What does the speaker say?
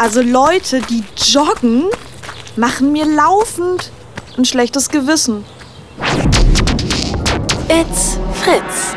Also Leute, die joggen, machen mir laufend ein schlechtes Gewissen. It's Fritz.